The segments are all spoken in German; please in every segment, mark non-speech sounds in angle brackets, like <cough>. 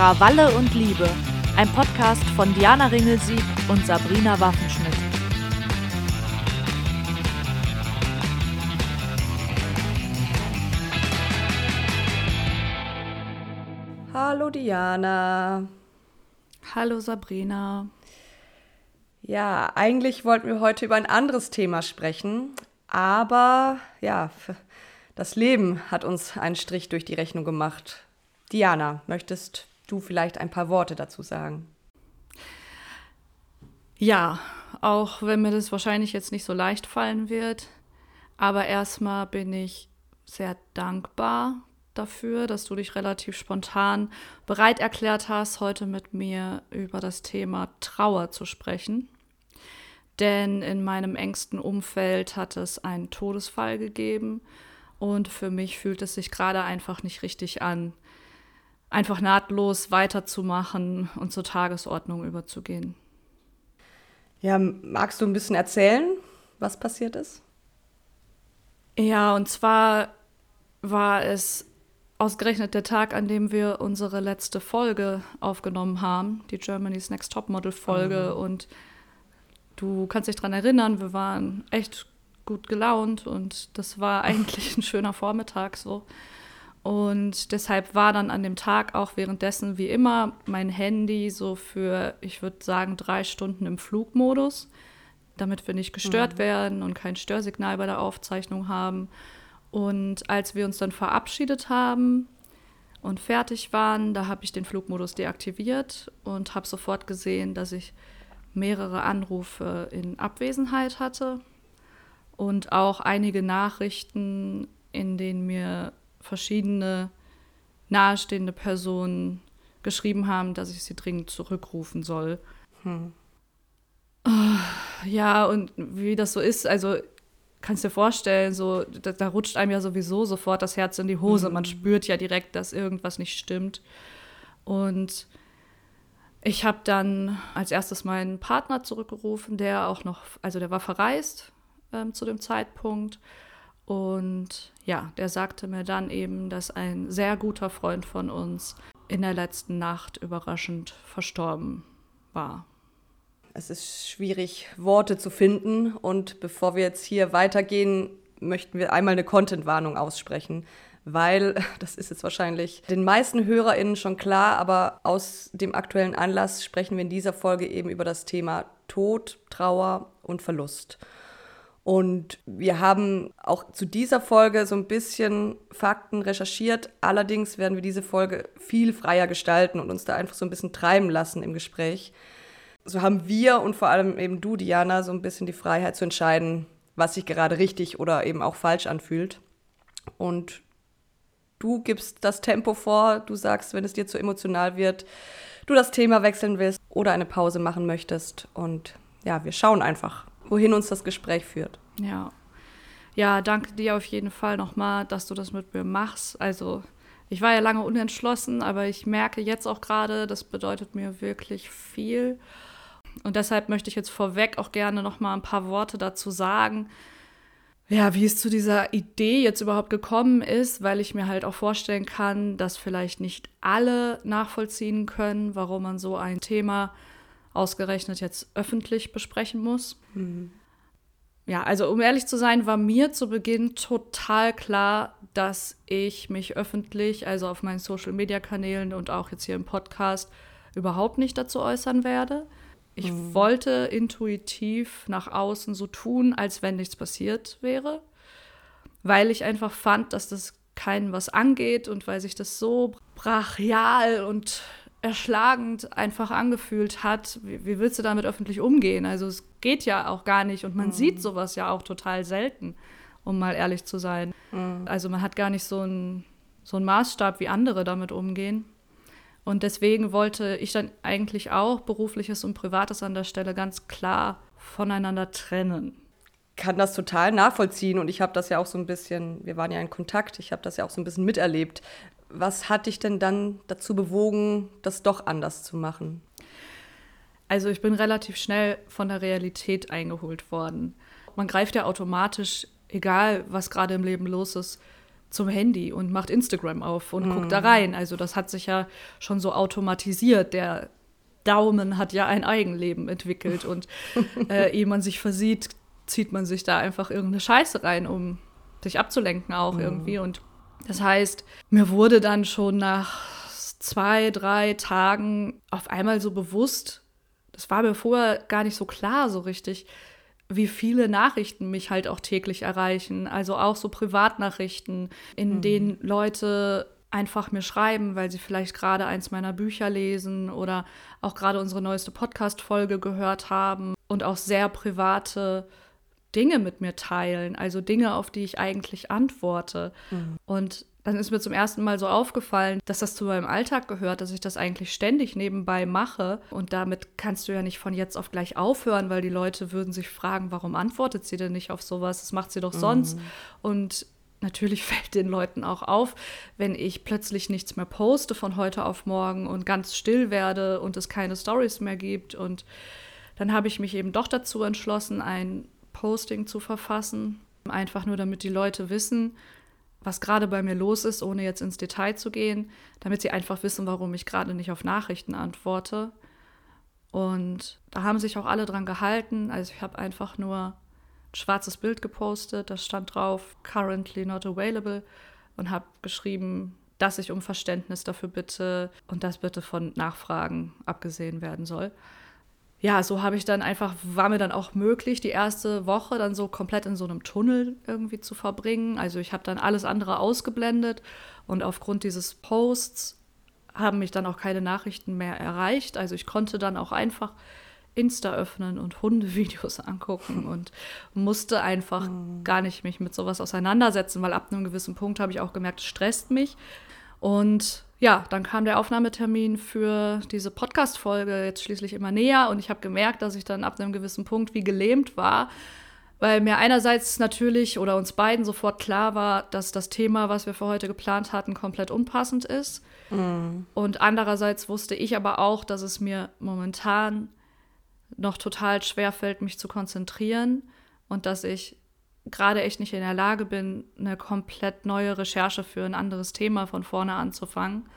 Krawalle und Liebe, ein Podcast von Diana Ringelsieg und Sabrina Waffenschmidt. Hallo Diana. Hallo Sabrina. Ja, eigentlich wollten wir heute über ein anderes Thema sprechen, aber ja, das Leben hat uns einen Strich durch die Rechnung gemacht. Diana, möchtest du vielleicht ein paar Worte dazu sagen? Ja, auch wenn mir das wahrscheinlich jetzt nicht so leicht fallen wird. Aber erstmal bin ich sehr dankbar dafür, dass du dich relativ spontan bereit erklärt hast, heute mit mir über das Thema Trauer zu sprechen. Denn in meinem engsten Umfeld hat es einen Todesfall gegeben und für mich fühlt es sich gerade einfach nicht richtig an, einfach nahtlos weiterzumachen und zur Tagesordnung überzugehen. Ja, magst du ein bisschen erzählen, was passiert ist? Ja, und zwar war es ausgerechnet der Tag, an dem wir unsere letzte Folge aufgenommen haben, die Germany's Next Topmodel Folge. Mhm. Und du kannst dich daran erinnern, wir waren echt gut gelaunt und das war <laughs> eigentlich ein schöner Vormittag so. Und deshalb war dann an dem Tag auch währenddessen wie immer mein Handy so für, ich würde sagen, drei Stunden im Flugmodus, damit wir nicht gestört mhm. werden und kein Störsignal bei der Aufzeichnung haben. Und als wir uns dann verabschiedet haben und fertig waren, da habe ich den Flugmodus deaktiviert und habe sofort gesehen, dass ich mehrere Anrufe in Abwesenheit hatte und auch einige Nachrichten, in denen mir verschiedene nahestehende Personen geschrieben haben, dass ich sie dringend zurückrufen soll. Hm. Ja, und wie das so ist, also kannst dir vorstellen, so da, da, rutscht einem ja sowieso sofort das Herz in die Hose. Mhm. Man spürt ja direkt, dass irgendwas nicht stimmt. Und ich habe dann als erstes meinen Partner zurückgerufen, der auch noch, also der war verreist ähm, zu dem Zeitpunkt. Und ja, der sagte mir dann eben, dass ein sehr guter Freund von uns in der letzten Nacht überraschend verstorben war. Es ist schwierig, Worte zu finden. Und bevor wir jetzt hier weitergehen, möchten wir einmal eine Content-Warnung aussprechen. Weil, <laughs> das ist jetzt wahrscheinlich den meisten HörerInnen schon klar, aber aus dem aktuellen Anlass sprechen wir in dieser Folge eben über das Thema Tod, Trauer und Verlust. Und wir haben auch zu dieser Folge so ein bisschen Fakten recherchiert. Allerdings werden wir diese Folge viel freier gestalten und uns da einfach so ein bisschen treiben lassen im Gespräch. So haben wir und vor allem eben du, Diana, so ein bisschen die Freiheit zu entscheiden, was sich gerade richtig oder eben auch falsch anfühlt. Und du gibst das Tempo vor, du sagst, wenn es dir zu emotional wird, du das Thema wechseln willst oder eine Pause machen möchtest. Und ja, wir schauen einfach, wohin uns das Gespräch führt. Ja. Ja, danke dir auf jeden Fall nochmal, dass du das mit mir machst. Also, ich war ja lange unentschlossen, aber ich merke jetzt auch gerade, das bedeutet mir wirklich viel. Und deshalb möchte ich jetzt vorweg auch gerne nochmal ein paar Worte dazu sagen, ja, wie es zu dieser Idee jetzt überhaupt gekommen ist, weil ich mir halt auch vorstellen kann, dass vielleicht nicht alle nachvollziehen können, warum man so ein Thema ausgerechnet jetzt öffentlich besprechen muss. Mhm. Ja, also um ehrlich zu sein, war mir zu Beginn total klar, dass ich mich öffentlich, also auf meinen Social-Media-Kanälen und auch jetzt hier im Podcast, überhaupt nicht dazu äußern werde. Ich mhm. wollte intuitiv nach außen so tun, als wenn nichts passiert wäre, weil ich einfach fand, dass das keinen was angeht und weil sich das so brachial und erschlagend einfach angefühlt hat, wie, wie, willst du damit öffentlich umgehen? Also es geht ja auch gar nicht und man mhm. sieht sowas ja auch total selten, um mal ehrlich zu sein. Mhm. Also man hat gar nicht so einen so Maßstab, wie andere damit umgehen. Und deswegen wollte ich dann eigentlich auch berufliches und privates an der Stelle ganz klar voneinander trennen. Kann das total nachvollziehen und ich habe das ja auch so ein bisschen, wir waren ja in Kontakt, ich habe das ja auch so ein bisschen miterlebt, was hat dich denn dann dazu bewogen, das doch anders zu machen? Also ich bin relativ schnell von der Realität eingeholt worden. Man greift ja automatisch, egal was gerade im Leben los ist, zum Handy und macht Instagram auf und mhm. guckt da rein. Also das hat sich ja schon so automatisiert. Der Daumen hat ja ein Eigenleben entwickelt und <laughs> äh, ehe man sich versieht, zieht man sich da einfach irgendeine Scheiße rein, um sich abzulenken auch mhm. irgendwie. Und das heißt, mir wurde dann schon nach zwei, drei Tagen auf einmal so bewusst, das war mir vorher gar nicht so klar so richtig, wie viele Nachrichten mich halt auch täglich erreichen. Also auch so Privatnachrichten, in mhm. denen Leute einfach mir schreiben, weil sie vielleicht gerade eins meiner Bücher lesen oder auch gerade unsere neueste Podcast-Folge gehört haben und auch sehr private Dinge mit mir teilen, also Dinge, auf die ich eigentlich antworte. Mhm. Und dann ist mir zum ersten Mal so aufgefallen, dass das zu meinem Alltag gehört, dass ich das eigentlich ständig nebenbei mache. Und damit kannst du ja nicht von jetzt auf gleich aufhören, weil die Leute würden sich fragen, warum antwortet sie denn nicht auf sowas? Das macht sie doch sonst. Mhm. Und natürlich <laughs> fällt den Leuten auch auf, wenn ich plötzlich nichts mehr poste von heute auf morgen und ganz still werde und es keine Stories mehr gibt. Und dann habe ich mich eben doch dazu entschlossen, ein Posting zu verfassen. Einfach nur, damit die Leute wissen, was gerade bei mir los ist, ohne jetzt ins Detail zu gehen, damit sie einfach wissen, warum ich gerade nicht auf Nachrichten antworte. Und da haben sich auch alle dran gehalten. Also ich habe einfach nur ein schwarzes Bild gepostet, da stand drauf, currently not available und habe geschrieben, dass ich um Verständnis dafür bitte und dass bitte von Nachfragen abgesehen werden soll ja, so habe ich dann einfach, war mir dann auch möglich, die erste Woche dann so komplett in so einem Tunnel irgendwie zu verbringen. Also ich habe dann alles andere ausgeblendet und aufgrund dieses Posts haben mich dann auch keine Nachrichten mehr erreicht. Also ich konnte dann auch einfach Insta öffnen und Hundevideos <laughs> angucken und musste einfach mhm. gar nicht mich mit sowas auseinandersetzen, weil ab einem gewissen Punkt habe ich auch gemerkt, es stresst mich. Und ja, dann kam der Aufnahmetermin für diese Podcast-Folge jetzt schließlich immer näher und ich habe gemerkt, dass ich dann ab einem gewissen Punkt wie gelähmt war, weil mir einerseits natürlich oder uns beiden sofort klar war, dass das Thema, was wir für heute geplant hatten, komplett unpassend ist. Mhm. Und andererseits wusste ich aber auch, dass es mir momentan noch total schwer fällt, mich zu konzentrieren und dass ich gerade echt nicht in der Lage bin, eine komplett neue Recherche für ein anderes Thema von vorne anzufangen.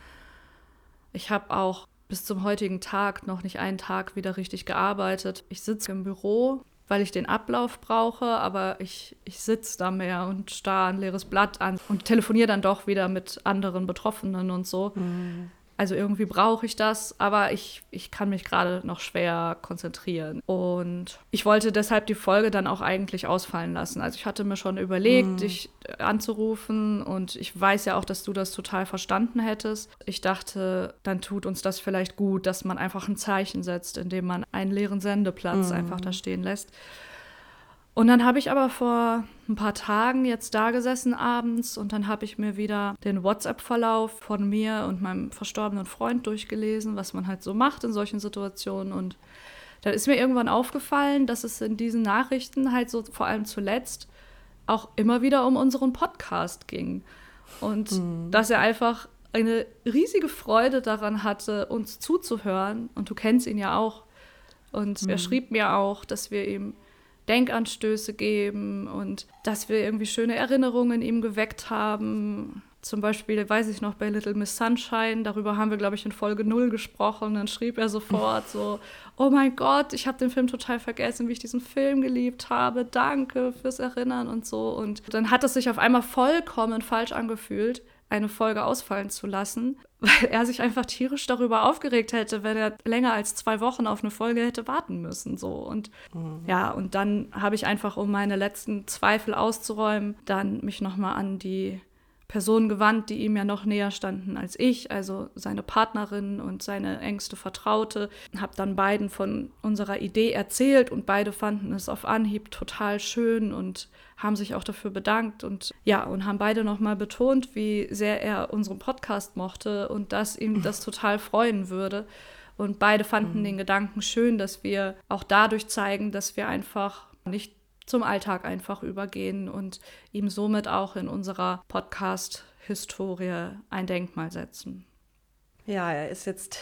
Ich habe auch bis zum heutigen Tag noch nicht einen Tag wieder richtig gearbeitet. Ich sitze im Büro, weil ich den Ablauf brauche, aber ich, ich sitze da mehr und starre ein leeres Blatt an und telefoniere dann doch wieder mit anderen Betroffenen und so. Mhm. Also irgendwie brauche ich das, aber ich, ich kann mich gerade noch schwer konzentrieren. Und ich wollte deshalb die Folge dann auch eigentlich ausfallen lassen. Also ich hatte mir schon überlegt, mhm. dich anzurufen und ich weiß ja auch, dass du das total verstanden hättest. Ich dachte, dann tut uns das vielleicht gut, dass man einfach ein Zeichen setzt, indem man einen leeren Sendeplatz mhm. einfach da stehen lässt. Und dann habe ich aber vor ein paar Tagen jetzt da gesessen abends und dann habe ich mir wieder den WhatsApp-Verlauf von mir und meinem verstorbenen Freund durchgelesen, was man halt so macht in solchen Situationen. Und dann ist mir irgendwann aufgefallen, dass es in diesen Nachrichten halt so vor allem zuletzt auch immer wieder um unseren Podcast ging. Und mhm. dass er einfach eine riesige Freude daran hatte, uns zuzuhören. Und du kennst ihn ja auch. Und mhm. er schrieb mir auch, dass wir ihm Denkanstöße geben und dass wir irgendwie schöne Erinnerungen in ihm geweckt haben. Zum Beispiel, weiß ich noch, bei Little Miss Sunshine, darüber haben wir, glaube ich, in Folge 0 gesprochen. Dann schrieb er sofort so, oh mein Gott, ich habe den Film total vergessen, wie ich diesen Film geliebt habe. Danke fürs Erinnern und so. Und dann hat es sich auf einmal vollkommen falsch angefühlt, eine Folge ausfallen zu lassen, <laughs> weil er sich einfach tierisch darüber aufgeregt hätte, wenn er länger als zwei Wochen auf eine Folge hätte warten müssen. So. Und mhm. ja, und dann habe ich einfach, um meine letzten Zweifel auszuräumen, dann mich nochmal an die Personen gewandt, die ihm ja noch näher standen als ich, also seine Partnerin und seine engste Vertraute. Habe dann beiden von unserer Idee erzählt und beide fanden es auf Anhieb total schön und haben sich auch dafür bedankt und ja, und haben beide nochmal betont, wie sehr er unseren Podcast mochte und dass ihm das <laughs> total freuen würde. Und beide fanden mhm. den Gedanken schön, dass wir auch dadurch zeigen, dass wir einfach nicht zum Alltag einfach übergehen und ihm somit auch in unserer Podcast-Historie ein Denkmal setzen. Ja, er ist jetzt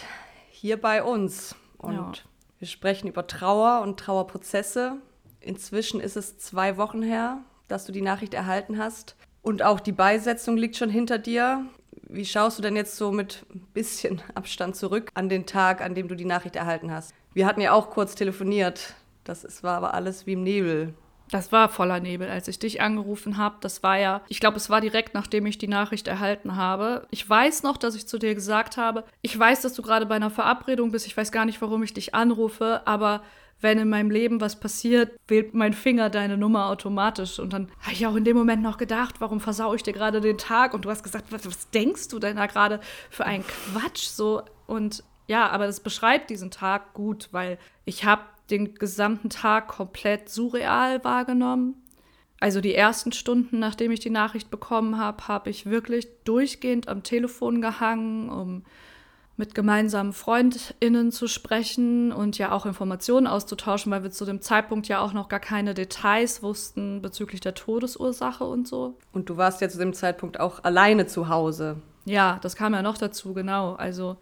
hier bei uns und ja. wir sprechen über Trauer und Trauerprozesse. Inzwischen ist es zwei Wochen her, dass du die Nachricht erhalten hast. Und auch die Beisetzung liegt schon hinter dir. Wie schaust du denn jetzt so mit ein bisschen <laughs> Abstand zurück an den Tag, an dem du die Nachricht erhalten hast? Wir hatten ja auch kurz telefoniert. Das ist, war aber alles wie im Nebel. Das war voller Nebel, als ich dich angerufen habe. Das war ja, ich glaube, es war direkt nachdem ich die Nachricht erhalten habe. Ich weiß noch, dass ich zu dir gesagt habe, ich weiß, dass du gerade bei einer Verabredung bist. Ich weiß gar nicht, warum ich dich anrufe, aber wenn in meinem Leben was passiert, wählt mein Finger deine Nummer automatisch. Und dann habe ich auch in dem Moment noch gedacht, warum versau ich dir gerade den Tag? Und du hast gesagt, was, was denkst du denn da gerade für einen Quatsch? So und ja, aber das beschreibt diesen Tag gut, weil ich habe den gesamten Tag komplett surreal wahrgenommen. Also die ersten Stunden, nachdem ich die Nachricht bekommen habe, habe ich wirklich durchgehend am Telefon gehangen, um mit gemeinsamen FreundInnen zu sprechen und ja auch Informationen auszutauschen, weil wir zu dem Zeitpunkt ja auch noch gar keine Details wussten bezüglich der Todesursache und so. Und du warst ja zu dem Zeitpunkt auch alleine zu Hause. Ja, das kam ja noch dazu, genau. Also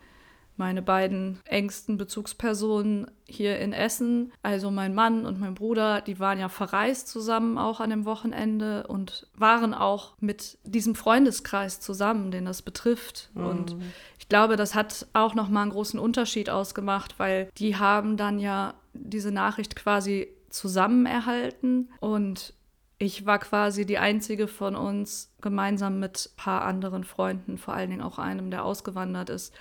meine beiden engsten Bezugspersonen hier in Essen, also mein Mann und mein Bruder, die waren ja verreist zusammen auch an dem Wochenende und waren auch mit diesem Freundeskreis zusammen, den das betrifft. Mhm. Und ich glaube, das hat auch noch mal einen großen Unterschied ausgemacht, weil die haben dann ja diese Nachricht quasi zusammen erhalten und ich war quasi die einzige von uns gemeinsam mit ein paar anderen Freunden, vor allen Dingen auch einem, der ausgewandert ist,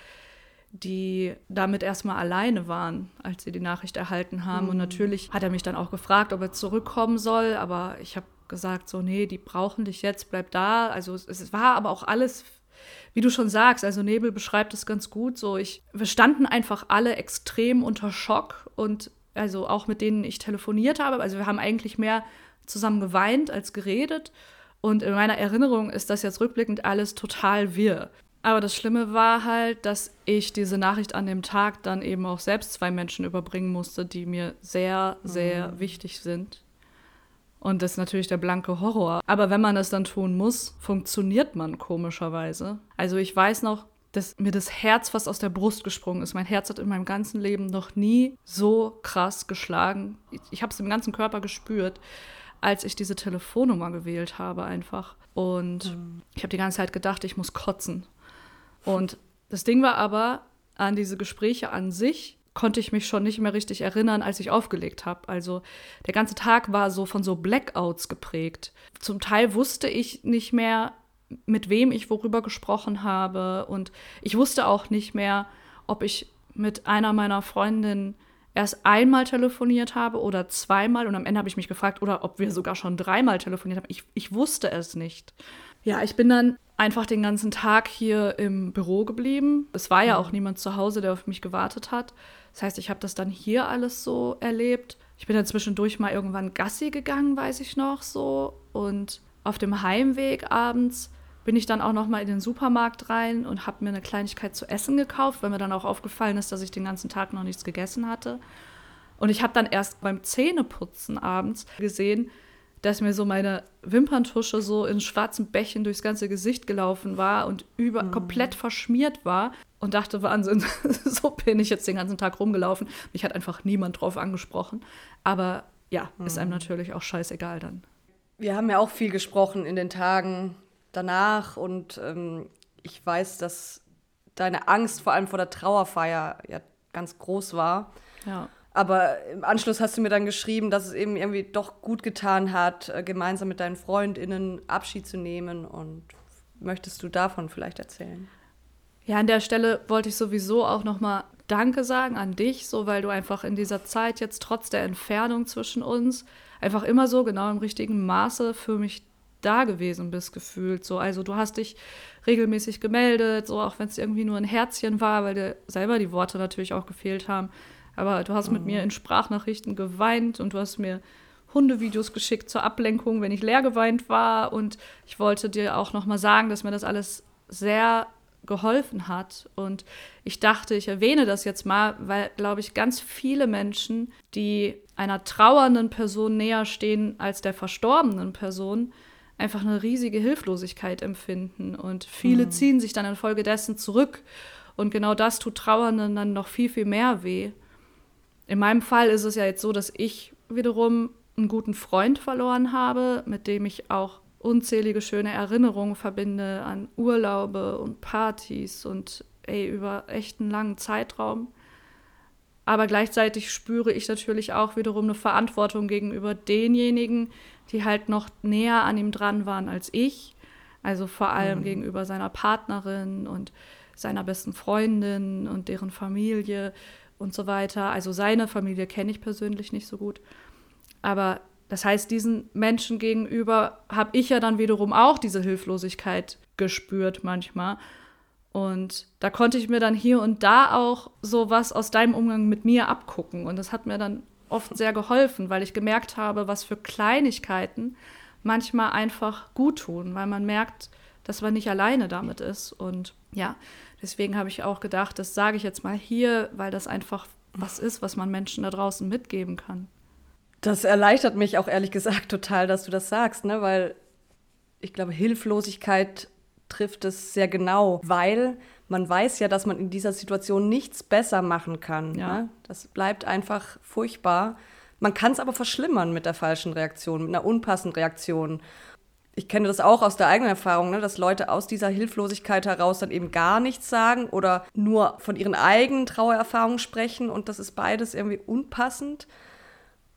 die damit erstmal alleine waren, als sie die Nachricht erhalten haben. Mhm. Und natürlich hat er mich dann auch gefragt, ob er zurückkommen soll, aber ich habe gesagt, so, nee, die brauchen dich jetzt, bleib da. Also es, es war aber auch alles wie du schon sagst, also Nebel beschreibt es ganz gut. So, ich, wir standen einfach alle extrem unter Schock und also auch mit denen ich telefoniert habe. Also wir haben eigentlich mehr zusammen geweint als geredet. Und in meiner Erinnerung ist das jetzt rückblickend alles total wirr. Aber das Schlimme war halt, dass ich diese Nachricht an dem Tag dann eben auch selbst zwei Menschen überbringen musste, die mir sehr, sehr mhm. wichtig sind. Und das ist natürlich der blanke Horror. Aber wenn man das dann tun muss, funktioniert man komischerweise. Also ich weiß noch, dass mir das Herz fast aus der Brust gesprungen ist. Mein Herz hat in meinem ganzen Leben noch nie so krass geschlagen. Ich, ich habe es im ganzen Körper gespürt, als ich diese Telefonnummer gewählt habe einfach. Und mhm. ich habe die ganze Zeit gedacht, ich muss kotzen. Und das Ding war aber, an diese Gespräche an sich konnte ich mich schon nicht mehr richtig erinnern, als ich aufgelegt habe. Also der ganze Tag war so von so Blackouts geprägt. Zum Teil wusste ich nicht mehr, mit wem ich worüber gesprochen habe. Und ich wusste auch nicht mehr, ob ich mit einer meiner Freundinnen erst einmal telefoniert habe oder zweimal. Und am Ende habe ich mich gefragt, oder ob wir sogar schon dreimal telefoniert haben. Ich, ich wusste es nicht. Ja, ich bin dann einfach den ganzen Tag hier im Büro geblieben. Es war ja mhm. auch niemand zu Hause, der auf mich gewartet hat. Das heißt, ich habe das dann hier alles so erlebt. Ich bin dann zwischendurch mal irgendwann Gassi gegangen, weiß ich noch so. Und auf dem Heimweg abends bin ich dann auch noch mal in den Supermarkt rein und habe mir eine Kleinigkeit zu essen gekauft, weil mir dann auch aufgefallen ist, dass ich den ganzen Tag noch nichts gegessen hatte. Und ich habe dann erst beim Zähneputzen abends gesehen, dass mir so meine Wimperntusche so in schwarzen Bächen durchs ganze Gesicht gelaufen war und über mhm. komplett verschmiert war und dachte, Wahnsinn, <laughs> so bin ich jetzt den ganzen Tag rumgelaufen. Mich hat einfach niemand drauf angesprochen. Aber ja, mhm. ist einem mhm. natürlich auch scheißegal dann. Wir haben ja auch viel gesprochen in den Tagen danach und ähm, ich weiß, dass deine Angst vor allem vor der Trauerfeier ja ganz groß war. Ja. Aber im Anschluss hast du mir dann geschrieben, dass es eben irgendwie doch gut getan hat, äh, gemeinsam mit deinen FreundInnen Abschied zu nehmen. Und möchtest du davon vielleicht erzählen? Ja, an der Stelle wollte ich sowieso auch nochmal Danke sagen an dich, so weil du einfach in dieser Zeit jetzt trotz der Entfernung zwischen uns einfach immer so genau im richtigen Maße für mich da gewesen bist, gefühlt. So, also du hast dich regelmäßig gemeldet, so auch wenn es irgendwie nur ein Herzchen war, weil dir selber die Worte natürlich auch gefehlt haben. Aber du hast mhm. mit mir in Sprachnachrichten geweint und du hast mir Hundevideos geschickt zur Ablenkung, wenn ich leer geweint war. Und ich wollte dir auch noch mal sagen, dass mir das alles sehr geholfen hat. Und ich dachte, ich erwähne das jetzt mal, weil, glaube ich, ganz viele Menschen, die einer trauernden Person näher stehen als der verstorbenen Person, einfach eine riesige Hilflosigkeit empfinden. Und viele mhm. ziehen sich dann infolgedessen zurück. Und genau das tut Trauernden dann noch viel, viel mehr weh. In meinem Fall ist es ja jetzt so, dass ich wiederum einen guten Freund verloren habe, mit dem ich auch unzählige schöne Erinnerungen verbinde an Urlaube und Partys und ey, über echt einen langen Zeitraum. Aber gleichzeitig spüre ich natürlich auch wiederum eine Verantwortung gegenüber denjenigen, die halt noch näher an ihm dran waren als ich. Also vor allem mhm. gegenüber seiner Partnerin und seiner besten Freundin und deren Familie und so weiter. Also seine Familie kenne ich persönlich nicht so gut. Aber das heißt, diesen Menschen gegenüber habe ich ja dann wiederum auch diese Hilflosigkeit gespürt manchmal. Und da konnte ich mir dann hier und da auch so was aus deinem Umgang mit mir abgucken. Und das hat mir dann oft sehr geholfen, weil ich gemerkt habe, was für Kleinigkeiten manchmal einfach gut tun, weil man merkt, dass man nicht alleine damit ist. Und ja, deswegen habe ich auch gedacht, das sage ich jetzt mal hier, weil das einfach was ist, was man Menschen da draußen mitgeben kann. Das erleichtert mich auch ehrlich gesagt total, dass du das sagst, ne? weil ich glaube, Hilflosigkeit trifft es sehr genau, weil man weiß ja, dass man in dieser Situation nichts besser machen kann. Ja. Ne? Das bleibt einfach furchtbar. Man kann es aber verschlimmern mit der falschen Reaktion, mit einer unpassenden Reaktion. Ich kenne das auch aus der eigenen Erfahrung, ne, dass Leute aus dieser Hilflosigkeit heraus dann eben gar nichts sagen oder nur von ihren eigenen Trauererfahrungen sprechen und das ist beides irgendwie unpassend.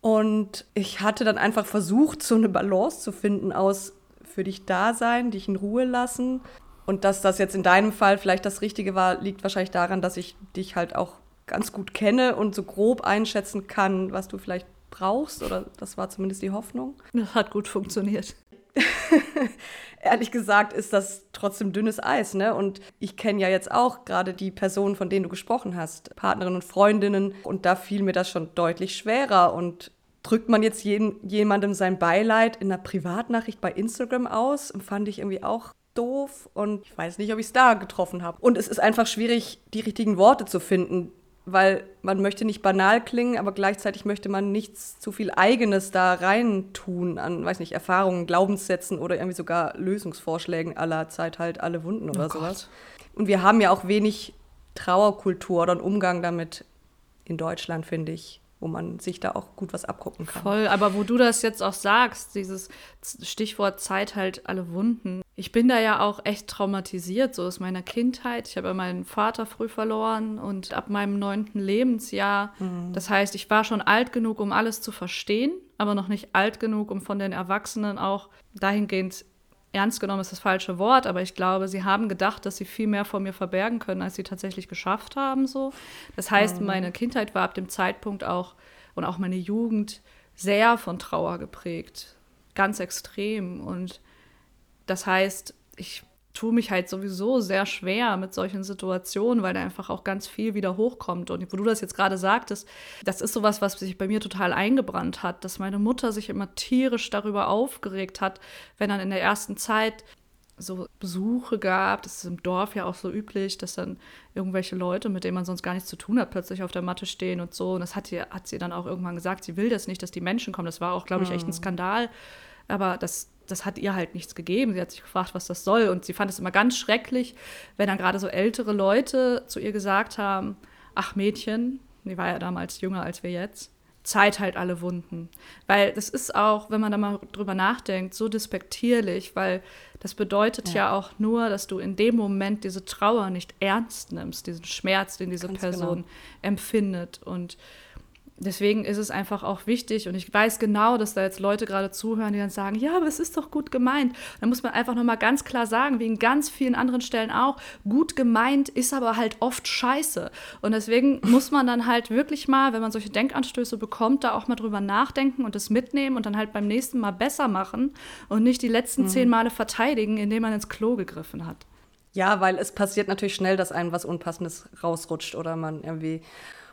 Und ich hatte dann einfach versucht, so eine Balance zu finden aus für dich da sein, dich in Ruhe lassen. Und dass das jetzt in deinem Fall vielleicht das Richtige war, liegt wahrscheinlich daran, dass ich dich halt auch ganz gut kenne und so grob einschätzen kann, was du vielleicht brauchst. Oder das war zumindest die Hoffnung. Das hat gut funktioniert. <laughs> Ehrlich gesagt ist das trotzdem dünnes Eis, ne? Und ich kenne ja jetzt auch gerade die Personen, von denen du gesprochen hast, Partnerinnen und Freundinnen. Und da fiel mir das schon deutlich schwerer. Und drückt man jetzt jeden, jemandem sein Beileid in einer Privatnachricht bei Instagram aus, fand ich irgendwie auch doof und ich weiß nicht, ob ich es da getroffen habe. Und es ist einfach schwierig, die richtigen Worte zu finden, weil man möchte nicht banal klingen, aber gleichzeitig möchte man nichts zu viel Eigenes da rein tun an, weiß nicht, Erfahrungen, Glaubenssätzen oder irgendwie sogar Lösungsvorschlägen aller Zeit halt alle Wunden oder oh sowas. Und wir haben ja auch wenig Trauerkultur oder einen Umgang damit in Deutschland, finde ich wo man sich da auch gut was abgucken kann. Voll, aber wo du das jetzt auch sagst, dieses Stichwort Zeit halt alle Wunden. Ich bin da ja auch echt traumatisiert, so aus meiner Kindheit. Ich habe ja meinen Vater früh verloren und ab meinem neunten Lebensjahr. Mhm. Das heißt, ich war schon alt genug, um alles zu verstehen, aber noch nicht alt genug, um von den Erwachsenen auch dahingehend ernst genommen ist das falsche Wort, aber ich glaube, sie haben gedacht, dass sie viel mehr vor mir verbergen können, als sie tatsächlich geschafft haben. So. Das heißt, mhm. meine Kindheit war ab dem Zeitpunkt auch und auch meine Jugend sehr von Trauer geprägt. Ganz extrem. Und das heißt, ich tue mich halt sowieso sehr schwer mit solchen Situationen, weil da einfach auch ganz viel wieder hochkommt. Und wo du das jetzt gerade sagtest, das ist sowas, was sich bei mir total eingebrannt hat, dass meine Mutter sich immer tierisch darüber aufgeregt hat, wenn dann in der ersten Zeit so Besuche gab, das ist im Dorf ja auch so üblich, dass dann irgendwelche Leute, mit denen man sonst gar nichts zu tun hat, plötzlich auf der Matte stehen und so. Und das hat, sie, hat sie dann auch irgendwann gesagt, sie will das nicht, dass die Menschen kommen. Das war auch, glaube ich, echt ein mhm. Skandal. Aber das, das hat ihr halt nichts gegeben. Sie hat sich gefragt, was das soll. Und sie fand es immer ganz schrecklich, wenn dann gerade so ältere Leute zu ihr gesagt haben, ach Mädchen, die war ja damals jünger als wir jetzt, Zeit halt alle Wunden. Weil das ist auch, wenn man da mal drüber nachdenkt, so despektierlich, weil das bedeutet ja, ja auch nur, dass du in dem Moment diese Trauer nicht ernst nimmst, diesen Schmerz, den diese Ganz Person genau. empfindet. Und deswegen ist es einfach auch wichtig und ich weiß genau, dass da jetzt Leute gerade zuhören, die dann sagen, ja, aber es ist doch gut gemeint. Da muss man einfach nochmal ganz klar sagen, wie in ganz vielen anderen Stellen auch, gut gemeint ist aber halt oft scheiße. Und deswegen muss man dann halt wirklich mal, wenn man solche Denkanstöße bekommt, da auch mal drüber nachdenken und das mitnehmen und dann halt beim nächsten Mal besser machen und nicht die letzten mhm. zehn Male verteidigen, indem man ins Klo gegriffen hat. Ja, weil es passiert natürlich schnell, dass einem was Unpassendes rausrutscht oder man irgendwie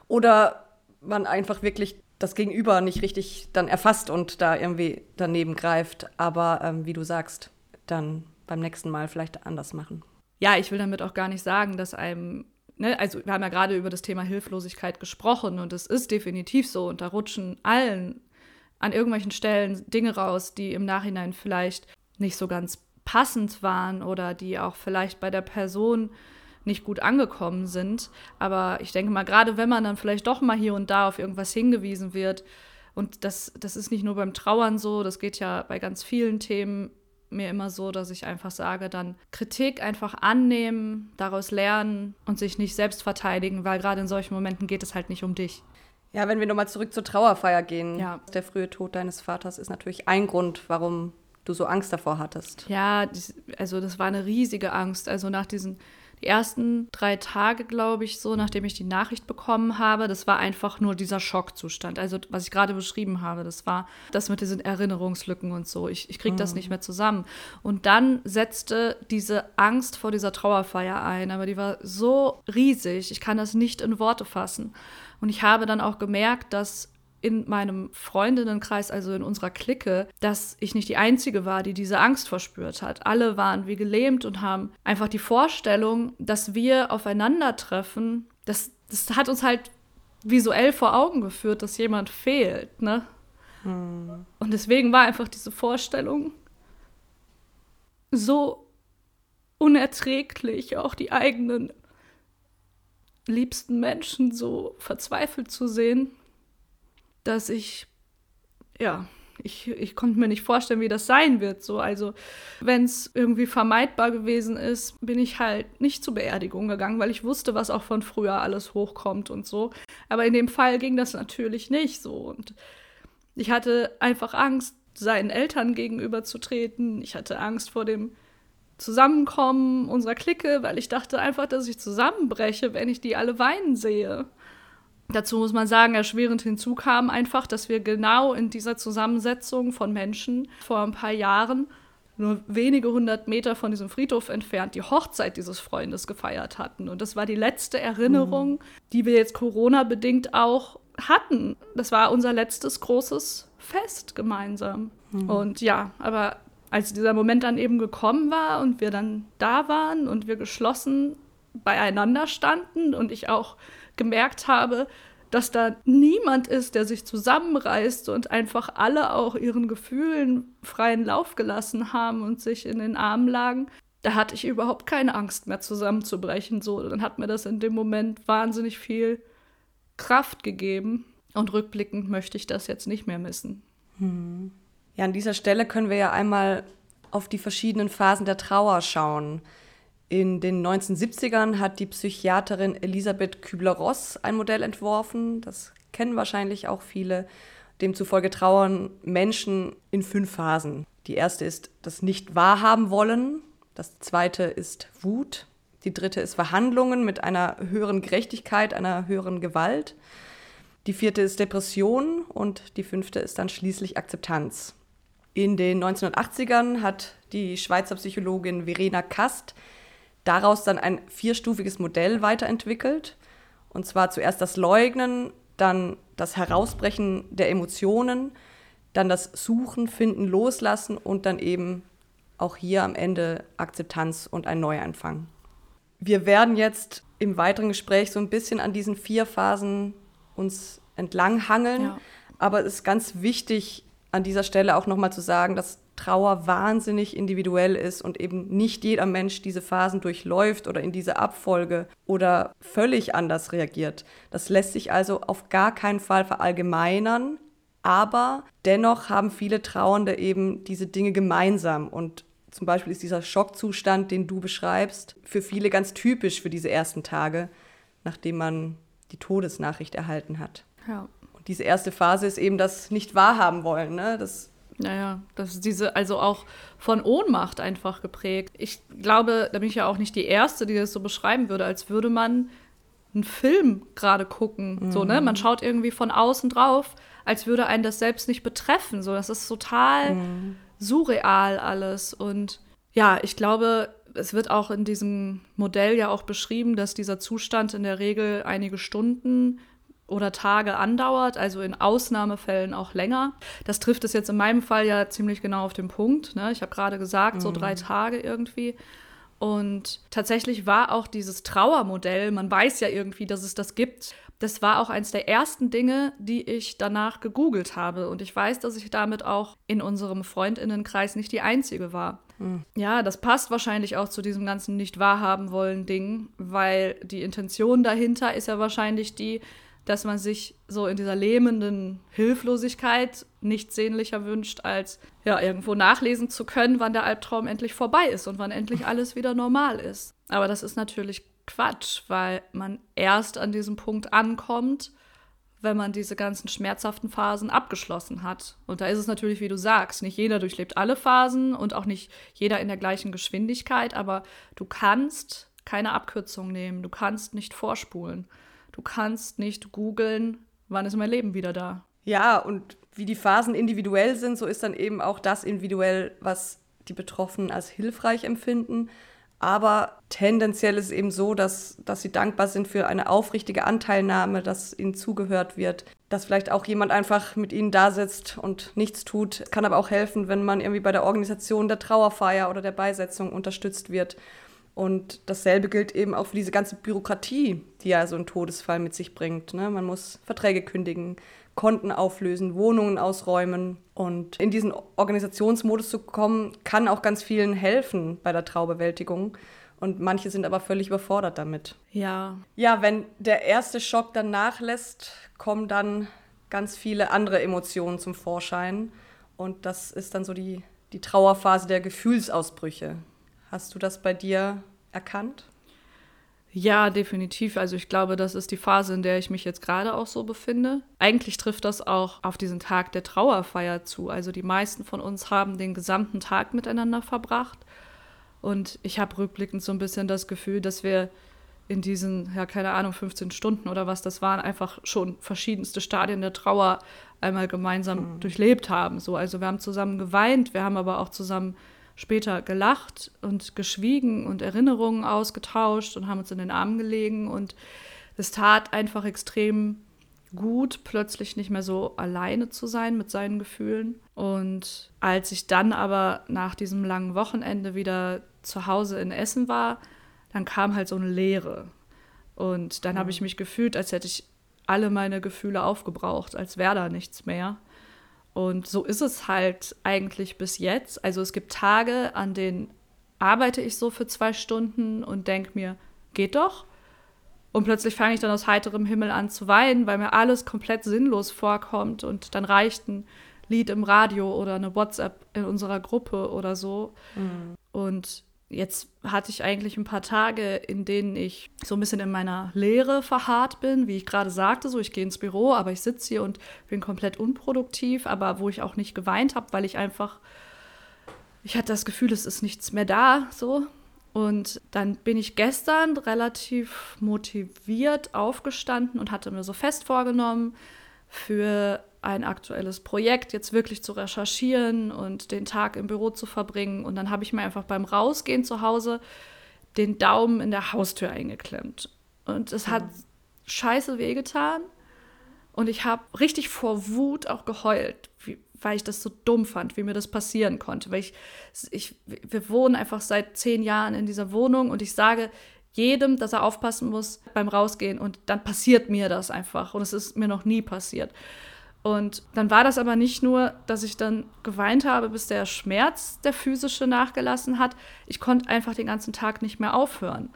oder man einfach wirklich das Gegenüber nicht richtig dann erfasst und da irgendwie daneben greift. Aber ähm, wie du sagst, dann beim nächsten Mal vielleicht anders machen. Ja, ich will damit auch gar nicht sagen, dass einem, ne, also wir haben ja gerade über das Thema Hilflosigkeit gesprochen und es ist definitiv so und da rutschen allen an irgendwelchen Stellen Dinge raus, die im Nachhinein vielleicht nicht so ganz passend waren oder die auch vielleicht bei der Person nicht gut angekommen sind. Aber ich denke mal, gerade wenn man dann vielleicht doch mal hier und da auf irgendwas hingewiesen wird, und das, das ist nicht nur beim Trauern so, das geht ja bei ganz vielen Themen mir immer so, dass ich einfach sage, dann Kritik einfach annehmen, daraus lernen und sich nicht selbst verteidigen, weil gerade in solchen Momenten geht es halt nicht um dich. Ja, wenn wir nochmal zurück zur Trauerfeier gehen. Ja. Der frühe Tod deines Vaters ist natürlich ein Grund, warum du so Angst davor hattest. Ja, also das war eine riesige Angst. Also nach diesen die ersten drei Tage, glaube ich, so, nachdem ich die Nachricht bekommen habe, das war einfach nur dieser Schockzustand. Also, was ich gerade beschrieben habe, das war das mit diesen Erinnerungslücken und so. Ich, ich kriege das mhm. nicht mehr zusammen. Und dann setzte diese Angst vor dieser Trauerfeier ein, aber die war so riesig, ich kann das nicht in Worte fassen. Und ich habe dann auch gemerkt, dass in meinem Freundinnenkreis, also in unserer Clique, dass ich nicht die Einzige war, die diese Angst verspürt hat. Alle waren wie gelähmt und haben einfach die Vorstellung, dass wir aufeinandertreffen. Das, das hat uns halt visuell vor Augen geführt, dass jemand fehlt. Ne? Hm. Und deswegen war einfach diese Vorstellung so unerträglich, auch die eigenen liebsten Menschen so verzweifelt zu sehen dass ich, ja, ich, ich konnte mir nicht vorstellen, wie das sein wird. So, also, wenn es irgendwie vermeidbar gewesen ist, bin ich halt nicht zur Beerdigung gegangen, weil ich wusste, was auch von früher alles hochkommt und so. Aber in dem Fall ging das natürlich nicht so. Und ich hatte einfach Angst, seinen Eltern gegenüberzutreten. Ich hatte Angst vor dem Zusammenkommen unserer Clique, weil ich dachte einfach, dass ich zusammenbreche, wenn ich die alle weinen sehe. Dazu muss man sagen, erschwerend hinzu kam einfach, dass wir genau in dieser Zusammensetzung von Menschen vor ein paar Jahren nur wenige hundert Meter von diesem Friedhof entfernt die Hochzeit dieses Freundes gefeiert hatten. Und das war die letzte Erinnerung, mhm. die wir jetzt Corona-bedingt auch hatten. Das war unser letztes großes Fest gemeinsam. Mhm. Und ja, aber als dieser Moment dann eben gekommen war und wir dann da waren und wir geschlossen beieinander standen und ich auch gemerkt habe, dass da niemand ist, der sich zusammenreißt und einfach alle auch ihren Gefühlen freien Lauf gelassen haben und sich in den Armen lagen. Da hatte ich überhaupt keine Angst mehr zusammenzubrechen. So, dann hat mir das in dem Moment wahnsinnig viel Kraft gegeben. Und rückblickend möchte ich das jetzt nicht mehr missen. Hm. Ja, an dieser Stelle können wir ja einmal auf die verschiedenen Phasen der Trauer schauen. In den 1970ern hat die Psychiaterin Elisabeth Kübler-Ross ein Modell entworfen. Das kennen wahrscheinlich auch viele. Demzufolge trauern Menschen in fünf Phasen. Die erste ist das Nicht-Wahrhaben wollen. Das zweite ist Wut. Die dritte ist Verhandlungen mit einer höheren Gerechtigkeit, einer höheren Gewalt. Die vierte ist Depression und die fünfte ist dann schließlich Akzeptanz. In den 1980ern hat die Schweizer Psychologin Verena Kast daraus dann ein vierstufiges Modell weiterentwickelt. Und zwar zuerst das Leugnen, dann das Herausbrechen der Emotionen, dann das Suchen, Finden, Loslassen und dann eben auch hier am Ende Akzeptanz und ein Neuanfang. Wir werden jetzt im weiteren Gespräch so ein bisschen an diesen vier Phasen uns entlanghangeln. Ja. Aber es ist ganz wichtig, an dieser Stelle auch nochmal zu sagen, dass Trauer wahnsinnig individuell ist und eben nicht jeder Mensch diese Phasen durchläuft oder in diese Abfolge oder völlig anders reagiert. Das lässt sich also auf gar keinen Fall verallgemeinern, aber dennoch haben viele Trauernde eben diese Dinge gemeinsam und zum Beispiel ist dieser Schockzustand, den du beschreibst, für viele ganz typisch für diese ersten Tage, nachdem man die Todesnachricht erhalten hat. Ja. Und diese erste Phase ist eben das nicht wahrhaben wollen, ne? das naja, das ist diese, also auch von Ohnmacht einfach geprägt. Ich glaube, da bin ich ja auch nicht die Erste, die das so beschreiben würde, als würde man einen Film gerade gucken. Mhm. So, ne? Man schaut irgendwie von außen drauf, als würde einen das selbst nicht betreffen. So, das ist total mhm. surreal alles. Und ja, ich glaube, es wird auch in diesem Modell ja auch beschrieben, dass dieser Zustand in der Regel einige Stunden oder Tage andauert, also in Ausnahmefällen auch länger. Das trifft es jetzt in meinem Fall ja ziemlich genau auf den Punkt. Ne? Ich habe gerade gesagt, mhm. so drei Tage irgendwie. Und tatsächlich war auch dieses Trauermodell, man weiß ja irgendwie, dass es das gibt, das war auch eines der ersten Dinge, die ich danach gegoogelt habe. Und ich weiß, dass ich damit auch in unserem Freundinnenkreis nicht die Einzige war. Mhm. Ja, das passt wahrscheinlich auch zu diesem ganzen Nicht wahrhaben wollen Ding, weil die Intention dahinter ist ja wahrscheinlich die, dass man sich so in dieser lähmenden Hilflosigkeit nichts sehnlicher wünscht, als ja, irgendwo nachlesen zu können, wann der Albtraum endlich vorbei ist und wann endlich alles wieder normal ist. Aber das ist natürlich Quatsch, weil man erst an diesem Punkt ankommt, wenn man diese ganzen schmerzhaften Phasen abgeschlossen hat. Und da ist es natürlich, wie du sagst, nicht jeder durchlebt alle Phasen und auch nicht jeder in der gleichen Geschwindigkeit, aber du kannst keine Abkürzung nehmen, du kannst nicht vorspulen, du kannst nicht googeln, wann ist mein Leben wieder da. Ja, und wie die Phasen individuell sind, so ist dann eben auch das individuell, was die Betroffenen als hilfreich empfinden. Aber tendenziell ist es eben so, dass, dass sie dankbar sind für eine aufrichtige Anteilnahme, dass ihnen zugehört wird, dass vielleicht auch jemand einfach mit ihnen da sitzt und nichts tut. Kann aber auch helfen, wenn man irgendwie bei der Organisation der Trauerfeier oder der Beisetzung unterstützt wird. Und dasselbe gilt eben auch für diese ganze Bürokratie, die ja so ein Todesfall mit sich bringt. Ne? Man muss Verträge kündigen, Konten auflösen, Wohnungen ausräumen. Und in diesen Organisationsmodus zu kommen, kann auch ganz vielen helfen bei der Traubewältigung. Und manche sind aber völlig überfordert damit. Ja. Ja, wenn der erste Schock dann nachlässt, kommen dann ganz viele andere Emotionen zum Vorschein. Und das ist dann so die, die Trauerphase der Gefühlsausbrüche. Hast du das bei dir erkannt? Ja, definitiv. Also ich glaube, das ist die Phase, in der ich mich jetzt gerade auch so befinde. Eigentlich trifft das auch auf diesen Tag der Trauerfeier zu. Also die meisten von uns haben den gesamten Tag miteinander verbracht. Und ich habe rückblickend so ein bisschen das Gefühl, dass wir in diesen, ja, keine Ahnung, 15 Stunden oder was das waren, einfach schon verschiedenste Stadien der Trauer einmal gemeinsam mhm. durchlebt haben. So, also wir haben zusammen geweint, wir haben aber auch zusammen später gelacht und geschwiegen und Erinnerungen ausgetauscht und haben uns in den Armen gelegen. Und es tat einfach extrem gut, plötzlich nicht mehr so alleine zu sein mit seinen Gefühlen. Und als ich dann aber nach diesem langen Wochenende wieder zu Hause in Essen war, dann kam halt so eine Leere. Und dann mhm. habe ich mich gefühlt, als hätte ich alle meine Gefühle aufgebraucht, als wäre da nichts mehr. Und so ist es halt eigentlich bis jetzt. Also es gibt Tage, an denen arbeite ich so für zwei Stunden und denke mir, geht doch. Und plötzlich fange ich dann aus heiterem Himmel an zu weinen, weil mir alles komplett sinnlos vorkommt. Und dann reicht ein Lied im Radio oder eine WhatsApp in unserer Gruppe oder so. Mhm. Und jetzt hatte ich eigentlich ein paar Tage, in denen ich so ein bisschen in meiner Lehre verharrt bin, wie ich gerade sagte, so ich gehe ins Büro, aber ich sitze hier und bin komplett unproduktiv, aber wo ich auch nicht geweint habe, weil ich einfach, ich hatte das Gefühl, es ist nichts mehr da, so. Und dann bin ich gestern relativ motiviert aufgestanden und hatte mir so fest vorgenommen, für ein aktuelles Projekt jetzt wirklich zu recherchieren und den Tag im Büro zu verbringen. Und dann habe ich mir einfach beim Rausgehen zu Hause den Daumen in der Haustür eingeklemmt. Und es hat scheiße wehgetan. Und ich habe richtig vor Wut auch geheult, wie, weil ich das so dumm fand, wie mir das passieren konnte. Weil ich, ich, wir wohnen einfach seit zehn Jahren in dieser Wohnung und ich sage jedem, dass er aufpassen muss beim Rausgehen und dann passiert mir das einfach. Und es ist mir noch nie passiert. Und dann war das aber nicht nur, dass ich dann geweint habe, bis der Schmerz, der physische, nachgelassen hat. Ich konnte einfach den ganzen Tag nicht mehr aufhören.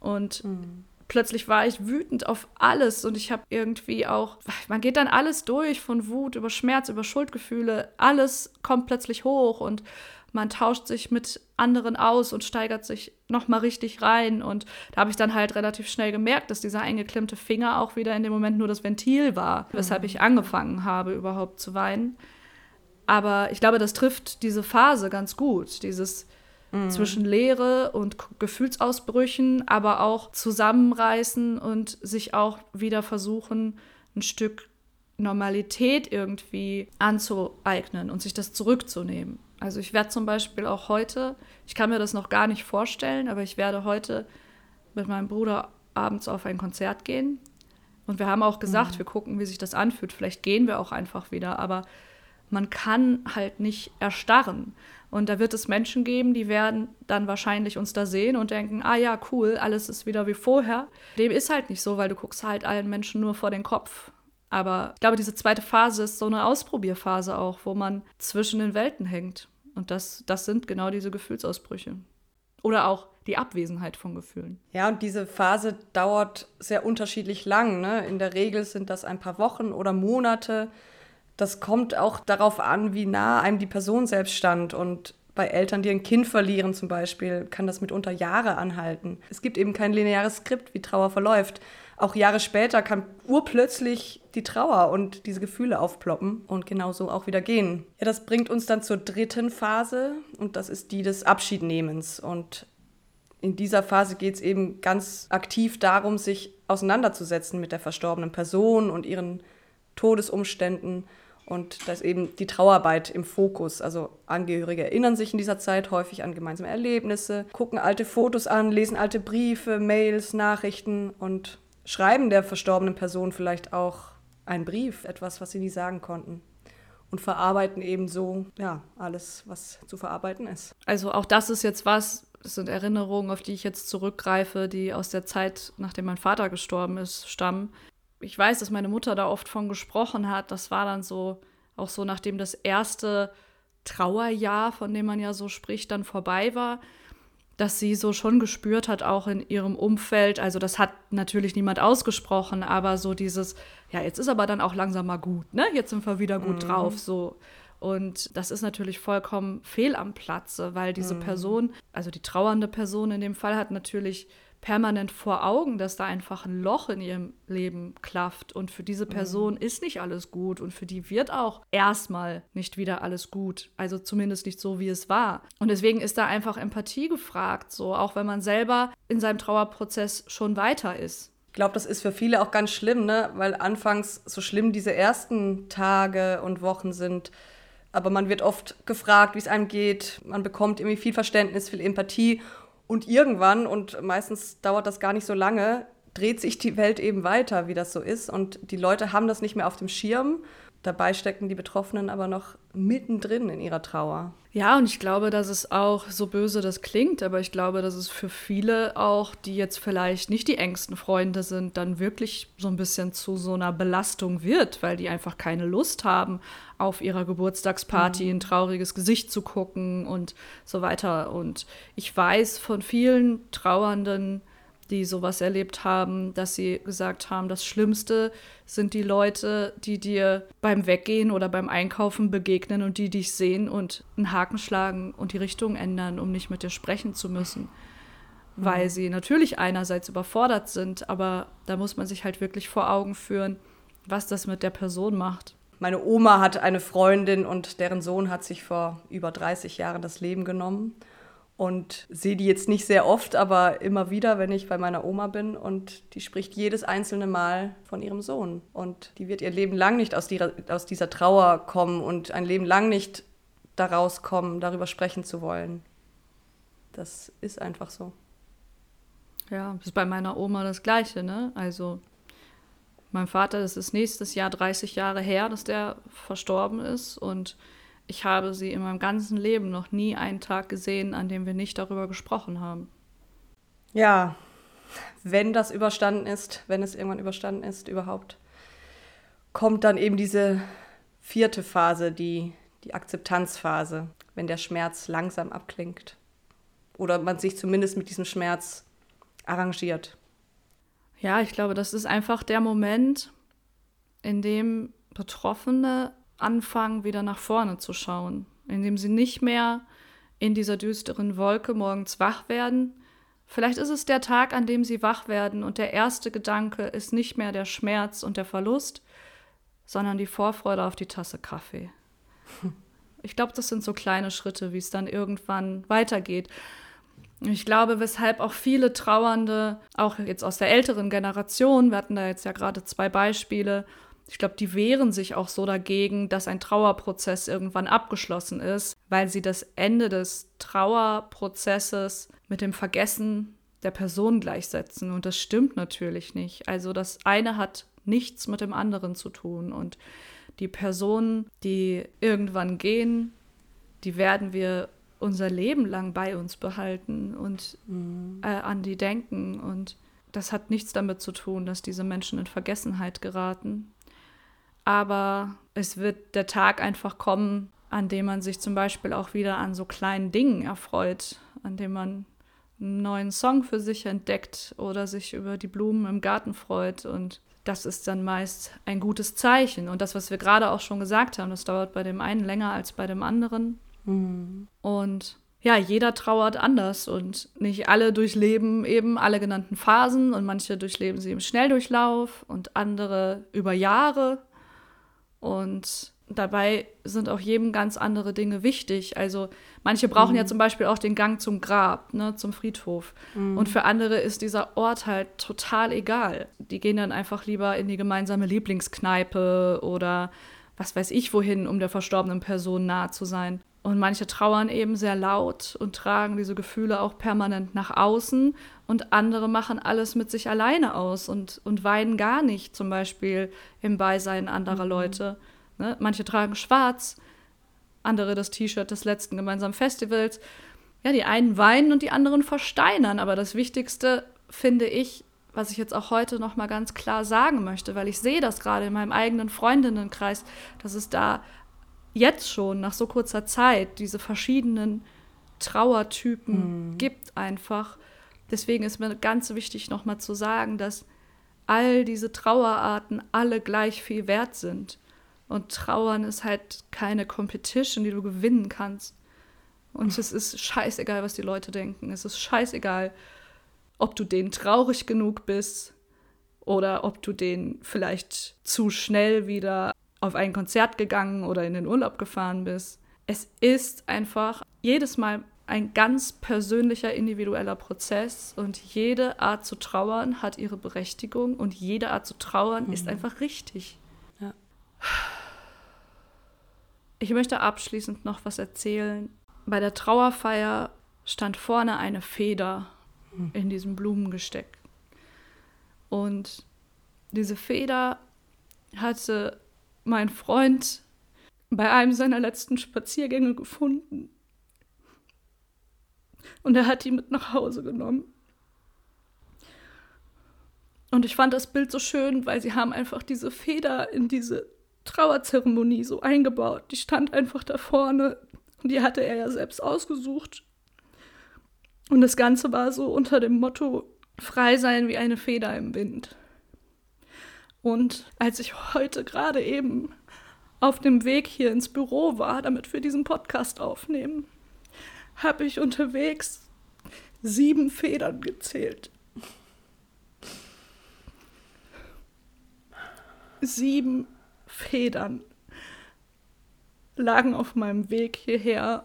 Und mhm. plötzlich war ich wütend auf alles und ich habe irgendwie auch, man geht dann alles durch, von Wut über Schmerz, über Schuldgefühle, alles kommt plötzlich hoch und man tauscht sich mit anderen aus und steigert sich nochmal richtig rein. Und da habe ich dann halt relativ schnell gemerkt, dass dieser eingeklemmte Finger auch wieder in dem Moment nur das Ventil war, weshalb ich angefangen habe, überhaupt zu weinen. Aber ich glaube, das trifft diese Phase ganz gut, dieses mhm. zwischen Leere und Gefühlsausbrüchen, aber auch zusammenreißen und sich auch wieder versuchen, ein Stück Normalität irgendwie anzueignen und sich das zurückzunehmen. Also ich werde zum Beispiel auch heute, ich kann mir das noch gar nicht vorstellen, aber ich werde heute mit meinem Bruder abends auf ein Konzert gehen. Und wir haben auch gesagt, mhm. wir gucken, wie sich das anfühlt. Vielleicht gehen wir auch einfach wieder, aber man kann halt nicht erstarren. Und da wird es Menschen geben, die werden dann wahrscheinlich uns da sehen und denken, ah ja, cool, alles ist wieder wie vorher. Dem ist halt nicht so, weil du guckst halt allen Menschen nur vor den Kopf. Aber ich glaube, diese zweite Phase ist so eine Ausprobierphase auch, wo man zwischen den Welten hängt. Und das, das sind genau diese Gefühlsausbrüche. Oder auch die Abwesenheit von Gefühlen. Ja, und diese Phase dauert sehr unterschiedlich lang. Ne? In der Regel sind das ein paar Wochen oder Monate. Das kommt auch darauf an, wie nah einem die Person selbst stand. Und bei Eltern, die ein Kind verlieren zum Beispiel, kann das mitunter Jahre anhalten. Es gibt eben kein lineares Skript, wie Trauer verläuft. Auch Jahre später kann urplötzlich die Trauer und diese Gefühle aufploppen und genauso auch wieder gehen. Ja, das bringt uns dann zur dritten Phase und das ist die des Abschiednehmens. Und in dieser Phase geht es eben ganz aktiv darum, sich auseinanderzusetzen mit der verstorbenen Person und ihren Todesumständen und da ist eben die Trauerarbeit im Fokus. Also Angehörige erinnern sich in dieser Zeit häufig an gemeinsame Erlebnisse, gucken alte Fotos an, lesen alte Briefe, Mails, Nachrichten und schreiben der verstorbenen Person vielleicht auch einen Brief, etwas, was sie nie sagen konnten. Und verarbeiten eben so, ja, alles, was zu verarbeiten ist. Also auch das ist jetzt was, das sind Erinnerungen, auf die ich jetzt zurückgreife, die aus der Zeit, nachdem mein Vater gestorben ist, stammen ich weiß, dass meine Mutter da oft von gesprochen hat. Das war dann so, auch so, nachdem das erste Trauerjahr, von dem man ja so spricht, dann vorbei war, dass sie so schon gespürt hat, auch in ihrem Umfeld. Also, das hat natürlich niemand ausgesprochen, aber so dieses, ja, jetzt ist aber dann auch langsam mal gut, ne? Jetzt sind wir wieder gut mhm. drauf, so. Und das ist natürlich vollkommen fehl am Platze, weil diese mhm. Person, also die trauernde Person in dem Fall, hat natürlich permanent vor Augen, dass da einfach ein Loch in ihrem Leben klafft und für diese Person mhm. ist nicht alles gut und für die wird auch erstmal nicht wieder alles gut, also zumindest nicht so, wie es war. Und deswegen ist da einfach Empathie gefragt, so auch wenn man selber in seinem Trauerprozess schon weiter ist. Ich glaube, das ist für viele auch ganz schlimm, ne? weil anfangs so schlimm diese ersten Tage und Wochen sind. Aber man wird oft gefragt, wie es einem geht. Man bekommt irgendwie viel Verständnis, viel Empathie. Und irgendwann, und meistens dauert das gar nicht so lange, dreht sich die Welt eben weiter, wie das so ist. Und die Leute haben das nicht mehr auf dem Schirm. Dabei stecken die Betroffenen aber noch mittendrin in ihrer Trauer. Ja, und ich glaube, dass es auch, so böse das klingt, aber ich glaube, dass es für viele auch, die jetzt vielleicht nicht die engsten Freunde sind, dann wirklich so ein bisschen zu so einer Belastung wird, weil die einfach keine Lust haben, auf ihrer Geburtstagsparty mhm. ein trauriges Gesicht zu gucken und so weiter. Und ich weiß von vielen Trauernden, die sowas erlebt haben, dass sie gesagt haben, das Schlimmste sind die Leute, die dir beim Weggehen oder beim Einkaufen begegnen und die dich sehen und einen Haken schlagen und die Richtung ändern, um nicht mit dir sprechen zu müssen. Mhm. Weil sie natürlich einerseits überfordert sind, aber da muss man sich halt wirklich vor Augen führen, was das mit der Person macht. Meine Oma hat eine Freundin und deren Sohn hat sich vor über 30 Jahren das Leben genommen und sehe die jetzt nicht sehr oft, aber immer wieder, wenn ich bei meiner Oma bin und die spricht jedes einzelne Mal von ihrem Sohn und die wird ihr Leben lang nicht aus, die, aus dieser Trauer kommen und ein Leben lang nicht daraus kommen, darüber sprechen zu wollen. Das ist einfach so. Ja, das ist bei meiner Oma das Gleiche, ne? Also mein Vater, das ist nächstes Jahr 30 Jahre her, dass der verstorben ist und ich habe sie in meinem ganzen Leben noch nie einen Tag gesehen, an dem wir nicht darüber gesprochen haben. Ja, wenn das überstanden ist, wenn es irgendwann überstanden ist überhaupt, kommt dann eben diese vierte Phase, die, die Akzeptanzphase, wenn der Schmerz langsam abklingt. Oder man sich zumindest mit diesem Schmerz arrangiert. Ja, ich glaube, das ist einfach der Moment, in dem Betroffene anfangen, wieder nach vorne zu schauen, indem sie nicht mehr in dieser düsteren Wolke morgens wach werden. Vielleicht ist es der Tag, an dem sie wach werden und der erste Gedanke ist nicht mehr der Schmerz und der Verlust, sondern die Vorfreude auf die Tasse Kaffee. <laughs> Ich glaube, das sind so kleine Schritte, wie es dann irgendwann weitergeht. Ich glaube, weshalb auch viele Trauernde, auch jetzt aus der älteren Generation, wir hatten da jetzt ja gerade zwei Beispiele, ich glaube, die wehren sich auch so dagegen, dass ein Trauerprozess irgendwann abgeschlossen ist, weil sie das Ende des Trauerprozesses mit dem Vergessen der Person gleichsetzen. Und das stimmt natürlich nicht. Also das eine hat nichts mit dem anderen zu tun. Und die Personen, die irgendwann gehen, die werden wir unser Leben lang bei uns behalten und mhm. äh, an die denken. Und das hat nichts damit zu tun, dass diese Menschen in Vergessenheit geraten. Aber es wird der Tag einfach kommen, an dem man sich zum Beispiel auch wieder an so kleinen Dingen erfreut, an dem man einen neuen Song für sich entdeckt oder sich über die Blumen im Garten freut. Und das ist dann meist ein gutes Zeichen. Und das, was wir gerade auch schon gesagt haben, das dauert bei dem einen länger als bei dem anderen. Mhm. Und ja, jeder trauert anders und nicht alle durchleben eben alle genannten Phasen und manche durchleben sie im Schnelldurchlauf und andere über Jahre. Und dabei sind auch jedem ganz andere Dinge wichtig. Also manche brauchen mhm. ja zum Beispiel auch den Gang zum Grab, ne, zum Friedhof. Mhm. Und für andere ist dieser Ort halt total egal. Die gehen dann einfach lieber in die gemeinsame Lieblingskneipe oder was weiß ich wohin, um der verstorbenen Person nahe zu sein. Und manche trauern eben sehr laut und tragen diese Gefühle auch permanent nach außen. Und andere machen alles mit sich alleine aus und, und weinen gar nicht, zum Beispiel im Beisein anderer mhm. Leute. Ne? Manche tragen schwarz, andere das T-Shirt des letzten gemeinsamen Festivals. Ja, die einen weinen und die anderen versteinern. Aber das Wichtigste finde ich, was ich jetzt auch heute noch mal ganz klar sagen möchte, weil ich sehe das gerade in meinem eigenen Freundinnenkreis, dass es da jetzt schon nach so kurzer Zeit diese verschiedenen Trauertypen mhm. gibt einfach. Deswegen ist mir ganz wichtig nochmal zu sagen, dass all diese Trauerarten alle gleich viel wert sind. Und Trauern ist halt keine Competition, die du gewinnen kannst. Und es ist scheißegal, was die Leute denken. Es ist scheißegal, ob du denen traurig genug bist oder ob du denen vielleicht zu schnell wieder auf ein Konzert gegangen oder in den Urlaub gefahren bist. Es ist einfach jedes Mal ein ganz persönlicher, individueller Prozess und jede Art zu trauern hat ihre Berechtigung und jede Art zu trauern mhm. ist einfach richtig. Ja. Ich möchte abschließend noch was erzählen. Bei der Trauerfeier stand vorne eine Feder mhm. in diesem Blumengesteck. Und diese Feder hatte mein Freund bei einem seiner letzten Spaziergänge gefunden. Und er hat die mit nach Hause genommen. Und ich fand das Bild so schön, weil sie haben einfach diese Feder in diese Trauerzeremonie so eingebaut. Die stand einfach da vorne und die hatte er ja selbst ausgesucht. Und das Ganze war so unter dem Motto frei sein wie eine Feder im Wind. Und als ich heute gerade eben auf dem Weg hier ins Büro war, damit wir diesen Podcast aufnehmen, habe ich unterwegs sieben Federn gezählt. Sieben Federn lagen auf meinem Weg hierher.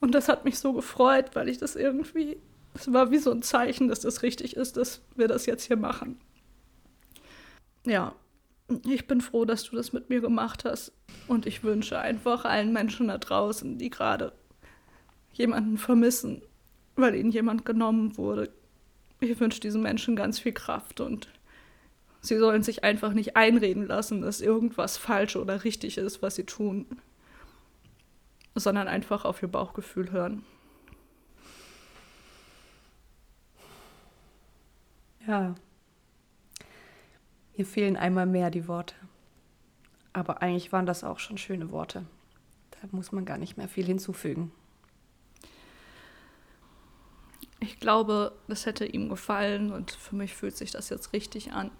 Und das hat mich so gefreut, weil ich das irgendwie, es war wie so ein Zeichen, dass das richtig ist, dass wir das jetzt hier machen ja, ich bin froh, dass du das mit mir gemacht hast. Und ich wünsche einfach allen Menschen da draußen, die gerade jemanden vermissen, weil ihnen jemand genommen wurde. Ich wünsche diesen Menschen ganz viel Kraft und sie sollen sich einfach nicht einreden lassen, dass irgendwas falsch oder richtig ist, was sie tun, sondern einfach auf ihr Bauchgefühl hören. Ja, mir fehlen einmal mehr die Worte. Aber eigentlich waren das auch schon schöne Worte. Da muss man gar nicht mehr viel hinzufügen. Ich glaube, das hätte ihm gefallen und für mich fühlt sich das jetzt richtig an.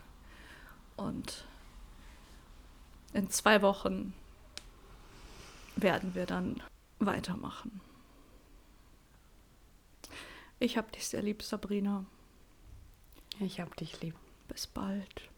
Und in zwei Wochen werden wir dann weitermachen. Ich hab dich sehr lieb, Sabrina. Ich hab dich lieb. Bis bald.